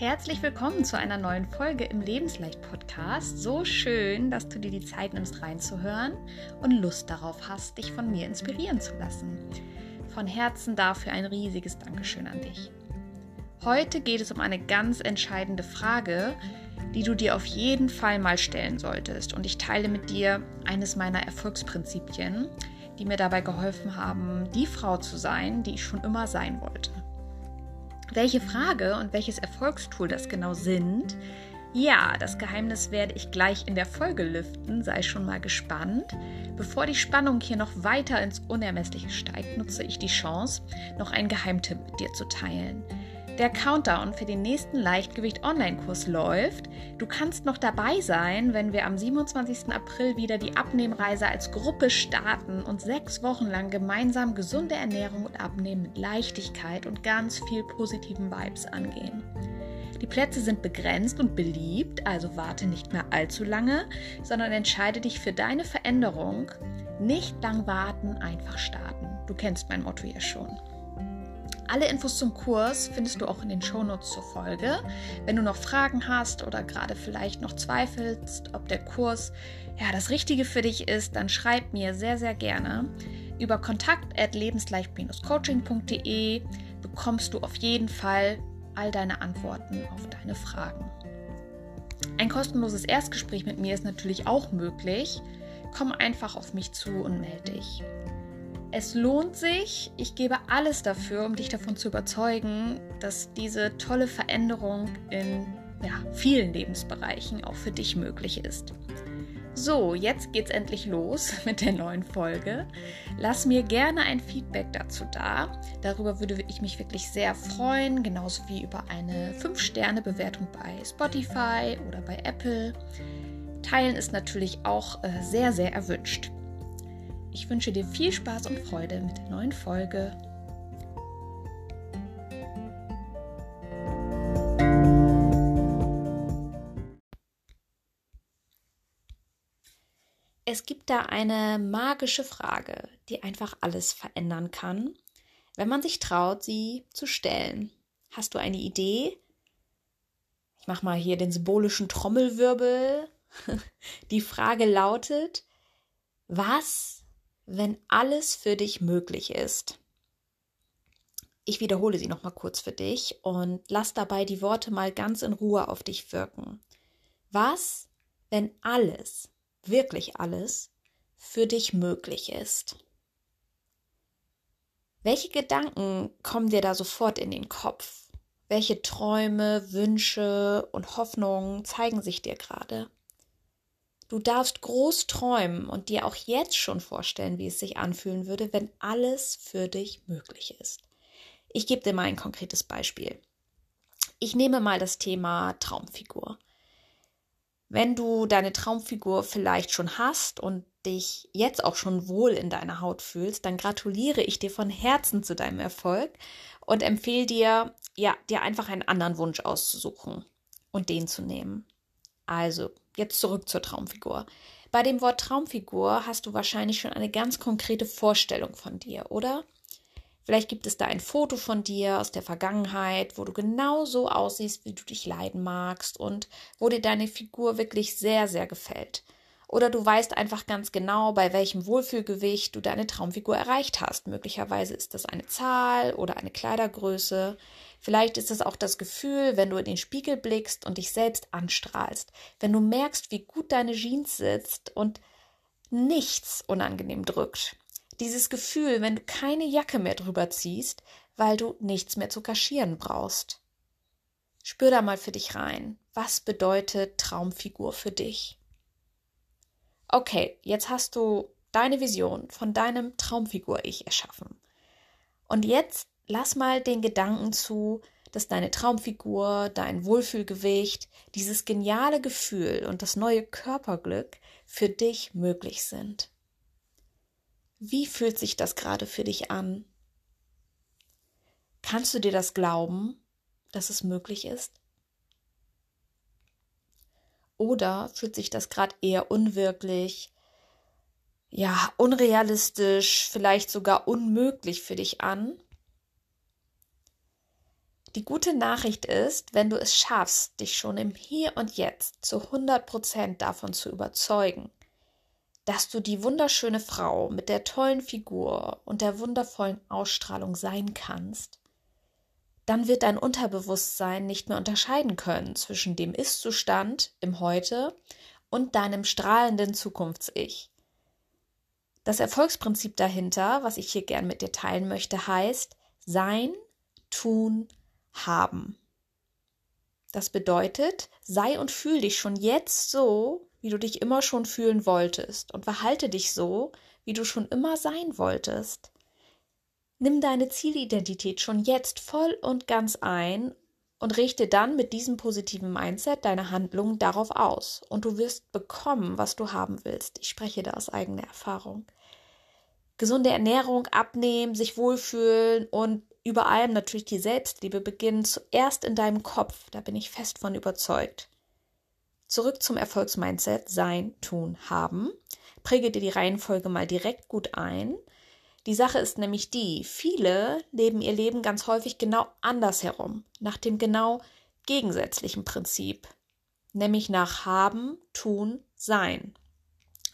Herzlich willkommen zu einer neuen Folge im Lebensleicht-Podcast. So schön, dass du dir die Zeit nimmst, reinzuhören und Lust darauf hast, dich von mir inspirieren zu lassen. Von Herzen dafür ein riesiges Dankeschön an dich. Heute geht es um eine ganz entscheidende Frage, die du dir auf jeden Fall mal stellen solltest. Und ich teile mit dir eines meiner Erfolgsprinzipien, die mir dabei geholfen haben, die Frau zu sein, die ich schon immer sein wollte. Welche Frage und welches Erfolgstool das genau sind, ja, das Geheimnis werde ich gleich in der Folge lüften, sei schon mal gespannt. Bevor die Spannung hier noch weiter ins Unermessliche steigt, nutze ich die Chance, noch einen Geheimtipp mit dir zu teilen. Der Countdown für den nächsten Leichtgewicht Online-Kurs läuft. Du kannst noch dabei sein, wenn wir am 27. April wieder die Abnehmreise als Gruppe starten und sechs Wochen lang gemeinsam gesunde Ernährung und Abnehmen mit Leichtigkeit und ganz viel positiven Vibes angehen. Die Plätze sind begrenzt und beliebt, also warte nicht mehr allzu lange, sondern entscheide dich für deine Veränderung. Nicht lang warten, einfach starten. Du kennst mein Motto ja schon. Alle Infos zum Kurs findest du auch in den Shownotes zur Folge. Wenn du noch Fragen hast oder gerade vielleicht noch zweifelst, ob der Kurs ja das Richtige für dich ist, dann schreib mir sehr, sehr gerne. Über kontakt@lebensleicht-coaching.de bekommst du auf jeden Fall all deine Antworten auf deine Fragen. Ein kostenloses Erstgespräch mit mir ist natürlich auch möglich. Komm einfach auf mich zu und melde dich. Es lohnt sich. Ich gebe alles dafür, um dich davon zu überzeugen, dass diese tolle Veränderung in ja, vielen Lebensbereichen auch für dich möglich ist. So, jetzt geht's endlich los mit der neuen Folge. Lass mir gerne ein Feedback dazu da. Darüber würde ich mich wirklich sehr freuen, genauso wie über eine 5-Sterne-Bewertung bei Spotify oder bei Apple. Teilen ist natürlich auch äh, sehr, sehr erwünscht. Ich wünsche dir viel Spaß und Freude mit der neuen Folge. Es gibt da eine magische Frage, die einfach alles verändern kann, wenn man sich traut, sie zu stellen. Hast du eine Idee? Ich mache mal hier den symbolischen Trommelwirbel. Die Frage lautet, was wenn alles für dich möglich ist. Ich wiederhole sie noch mal kurz für dich und lass dabei die Worte mal ganz in Ruhe auf dich wirken. Was, wenn alles, wirklich alles, für dich möglich ist? Welche Gedanken kommen dir da sofort in den Kopf? Welche Träume, Wünsche und Hoffnungen zeigen sich dir gerade? Du darfst groß träumen und dir auch jetzt schon vorstellen, wie es sich anfühlen würde, wenn alles für dich möglich ist. Ich gebe dir mal ein konkretes Beispiel. Ich nehme mal das Thema Traumfigur. Wenn du deine Traumfigur vielleicht schon hast und dich jetzt auch schon wohl in deiner Haut fühlst, dann gratuliere ich dir von Herzen zu deinem Erfolg und empfehle dir, ja, dir einfach einen anderen Wunsch auszusuchen und den zu nehmen. Also, jetzt zurück zur Traumfigur. Bei dem Wort Traumfigur hast du wahrscheinlich schon eine ganz konkrete Vorstellung von dir, oder? Vielleicht gibt es da ein Foto von dir aus der Vergangenheit, wo du genau so aussiehst, wie du dich leiden magst und wo dir deine Figur wirklich sehr, sehr gefällt. Oder du weißt einfach ganz genau, bei welchem Wohlfühlgewicht du deine Traumfigur erreicht hast. Möglicherweise ist das eine Zahl oder eine Kleidergröße. Vielleicht ist es auch das Gefühl, wenn du in den Spiegel blickst und dich selbst anstrahlst, wenn du merkst, wie gut deine Jeans sitzt und nichts unangenehm drückt. Dieses Gefühl, wenn du keine Jacke mehr drüber ziehst, weil du nichts mehr zu kaschieren brauchst. Spür da mal für dich rein. Was bedeutet Traumfigur für dich? Okay, jetzt hast du deine Vision von deinem Traumfigur-Ich erschaffen. Und jetzt lass mal den Gedanken zu, dass deine Traumfigur, dein Wohlfühlgewicht, dieses geniale Gefühl und das neue Körperglück für dich möglich sind. Wie fühlt sich das gerade für dich an? Kannst du dir das glauben, dass es möglich ist? Oder fühlt sich das gerade eher unwirklich, ja, unrealistisch, vielleicht sogar unmöglich für dich an? Die gute Nachricht ist, wenn du es schaffst, dich schon im Hier und Jetzt zu 100 Prozent davon zu überzeugen, dass du die wunderschöne Frau mit der tollen Figur und der wundervollen Ausstrahlung sein kannst, dann wird dein Unterbewusstsein nicht mehr unterscheiden können zwischen dem Ist-Zustand im Heute und deinem strahlenden Zukunfts-Ich. Das Erfolgsprinzip dahinter, was ich hier gern mit dir teilen möchte, heißt Sein, Tun, Haben. Das bedeutet, sei und fühl dich schon jetzt so, wie du dich immer schon fühlen wolltest und verhalte dich so, wie du schon immer sein wolltest. Nimm deine Zielidentität schon jetzt voll und ganz ein und richte dann mit diesem positiven Mindset deine Handlungen darauf aus und du wirst bekommen, was du haben willst. Ich spreche da aus eigener Erfahrung. Gesunde Ernährung, abnehmen, sich wohlfühlen und über allem natürlich die Selbstliebe beginnen zuerst in deinem Kopf, da bin ich fest von überzeugt. Zurück zum Erfolgsmindset sein, tun, haben. Präge dir die Reihenfolge mal direkt gut ein. Die Sache ist nämlich die, viele leben ihr Leben ganz häufig genau andersherum, nach dem genau gegensätzlichen Prinzip, nämlich nach haben, tun, sein.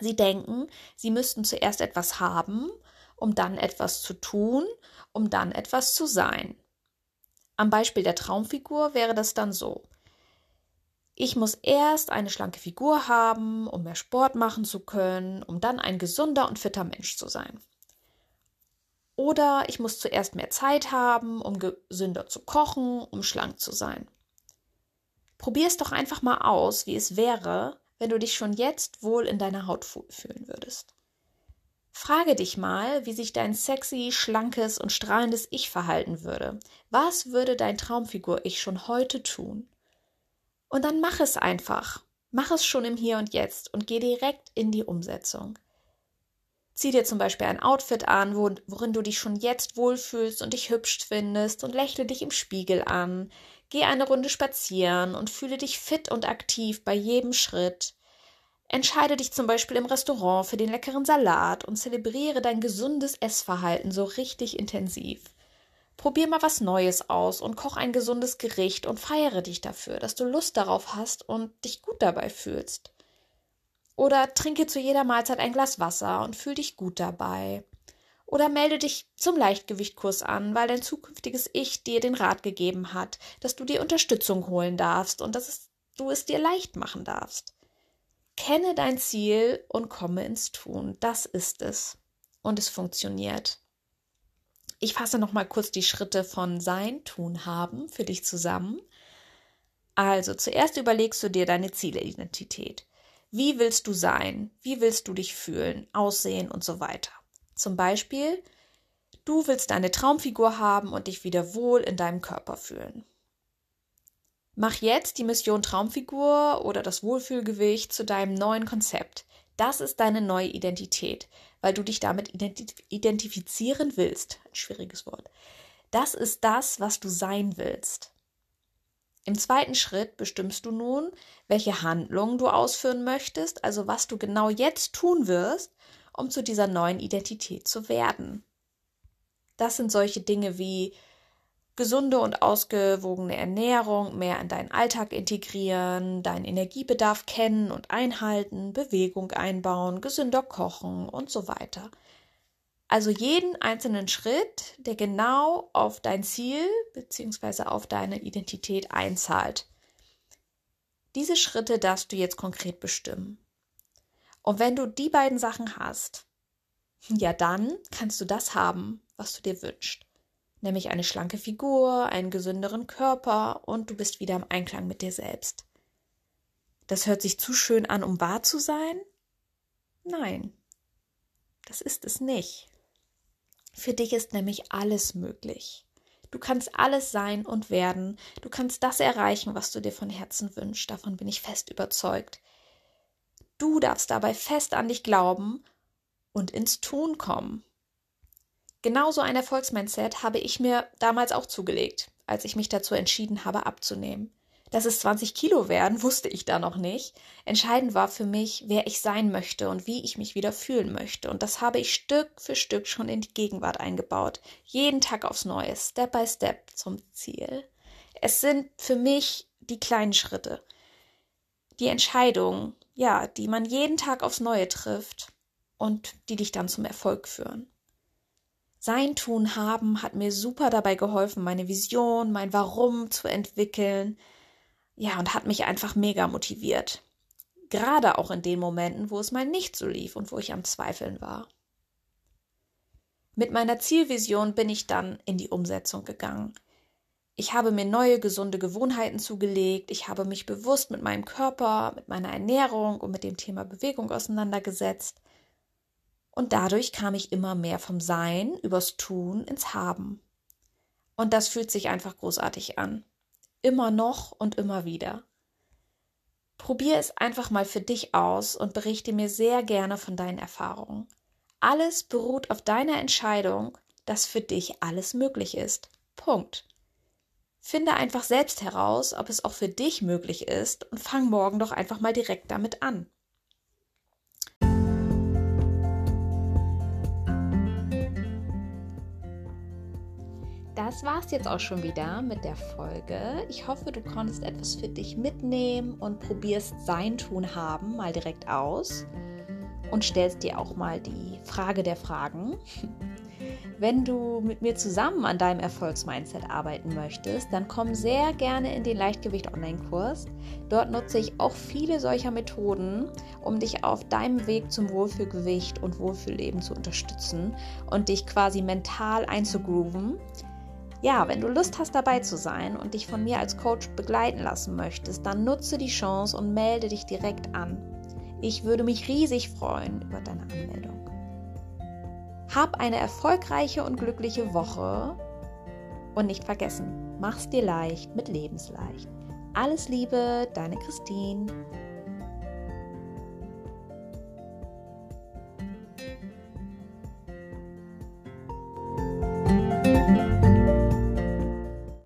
Sie denken, sie müssten zuerst etwas haben, um dann etwas zu tun, um dann etwas zu sein. Am Beispiel der Traumfigur wäre das dann so. Ich muss erst eine schlanke Figur haben, um mehr Sport machen zu können, um dann ein gesunder und fitter Mensch zu sein. Oder ich muss zuerst mehr Zeit haben, um gesünder zu kochen, um schlank zu sein. Probier es doch einfach mal aus, wie es wäre, wenn du dich schon jetzt wohl in deiner Haut fühlen würdest. Frage dich mal, wie sich dein sexy, schlankes und strahlendes Ich verhalten würde. Was würde dein Traumfigur-Ich schon heute tun? Und dann mach es einfach. Mach es schon im Hier und Jetzt und geh direkt in die Umsetzung. Zieh dir zum Beispiel ein Outfit an, worin du dich schon jetzt wohlfühlst und dich hübsch findest und lächle dich im Spiegel an. Geh eine Runde spazieren und fühle dich fit und aktiv bei jedem Schritt. Entscheide dich zum Beispiel im Restaurant für den leckeren Salat und zelebriere dein gesundes Essverhalten so richtig intensiv. Probier mal was Neues aus und koch ein gesundes Gericht und feiere dich dafür, dass du Lust darauf hast und dich gut dabei fühlst. Oder trinke zu jeder Mahlzeit ein Glas Wasser und fühl dich gut dabei. Oder melde dich zum Leichtgewichtkurs an, weil dein zukünftiges Ich dir den Rat gegeben hat, dass du dir Unterstützung holen darfst und dass es, du es dir leicht machen darfst. Kenne dein Ziel und komme ins Tun. Das ist es. Und es funktioniert. Ich fasse noch mal kurz die Schritte von Sein, Tun, Haben für dich zusammen. Also zuerst überlegst du dir deine Zielidentität. Wie willst du sein? Wie willst du dich fühlen, aussehen und so weiter? Zum Beispiel, du willst deine Traumfigur haben und dich wieder wohl in deinem Körper fühlen. Mach jetzt die Mission Traumfigur oder das Wohlfühlgewicht zu deinem neuen Konzept. Das ist deine neue Identität, weil du dich damit identif identifizieren willst. Ein schwieriges Wort. Das ist das, was du sein willst. Im zweiten Schritt bestimmst du nun, welche Handlungen du ausführen möchtest, also was du genau jetzt tun wirst, um zu dieser neuen Identität zu werden. Das sind solche Dinge wie gesunde und ausgewogene Ernährung mehr in deinen Alltag integrieren, deinen Energiebedarf kennen und einhalten, Bewegung einbauen, gesünder kochen und so weiter. Also jeden einzelnen Schritt, der genau auf dein Ziel bzw. auf deine Identität einzahlt. Diese Schritte darfst du jetzt konkret bestimmen. Und wenn du die beiden Sachen hast, ja dann kannst du das haben, was du dir wünschst nämlich eine schlanke Figur, einen gesünderen Körper und du bist wieder im Einklang mit dir selbst. Das hört sich zu schön an, um wahr zu sein? Nein, das ist es nicht. Für dich ist nämlich alles möglich. Du kannst alles sein und werden. Du kannst das erreichen, was du dir von Herzen wünschst. Davon bin ich fest überzeugt. Du darfst dabei fest an dich glauben und ins Tun kommen. Genauso ein Erfolgsmindset habe ich mir damals auch zugelegt, als ich mich dazu entschieden habe, abzunehmen. Dass es 20 Kilo werden, wusste ich da noch nicht. Entscheidend war für mich, wer ich sein möchte und wie ich mich wieder fühlen möchte. Und das habe ich Stück für Stück schon in die Gegenwart eingebaut. Jeden Tag aufs Neue, Step by Step zum Ziel. Es sind für mich die kleinen Schritte, die Entscheidungen, ja, die man jeden Tag aufs Neue trifft und die dich dann zum Erfolg führen. Sein Tun haben hat mir super dabei geholfen, meine Vision, mein Warum zu entwickeln. Ja, und hat mich einfach mega motiviert. Gerade auch in den Momenten, wo es mal nicht so lief und wo ich am Zweifeln war. Mit meiner Zielvision bin ich dann in die Umsetzung gegangen. Ich habe mir neue gesunde Gewohnheiten zugelegt, ich habe mich bewusst mit meinem Körper, mit meiner Ernährung und mit dem Thema Bewegung auseinandergesetzt und dadurch kam ich immer mehr vom Sein übers Tun ins Haben. Und das fühlt sich einfach großartig an. Immer noch und immer wieder. Probier es einfach mal für dich aus und berichte mir sehr gerne von deinen Erfahrungen. Alles beruht auf deiner Entscheidung, dass für dich alles möglich ist. Punkt. Finde einfach selbst heraus, ob es auch für dich möglich ist und fang morgen doch einfach mal direkt damit an. Das war's jetzt auch schon wieder mit der Folge. Ich hoffe, du konntest etwas für dich mitnehmen und probierst sein Tun haben mal direkt aus und stellst dir auch mal die Frage der Fragen. Wenn du mit mir zusammen an deinem Erfolgsmindset arbeiten möchtest, dann komm sehr gerne in den Leichtgewicht Online-Kurs. Dort nutze ich auch viele solcher Methoden, um dich auf deinem Weg zum Wohlfühlgewicht und Wohlfühlleben zu unterstützen und dich quasi mental einzugrooven ja, wenn du Lust hast dabei zu sein und dich von mir als Coach begleiten lassen möchtest, dann nutze die Chance und melde dich direkt an. Ich würde mich riesig freuen über deine Anmeldung. Hab eine erfolgreiche und glückliche Woche und nicht vergessen, mach's dir leicht mit Lebensleicht. Alles Liebe, deine Christine.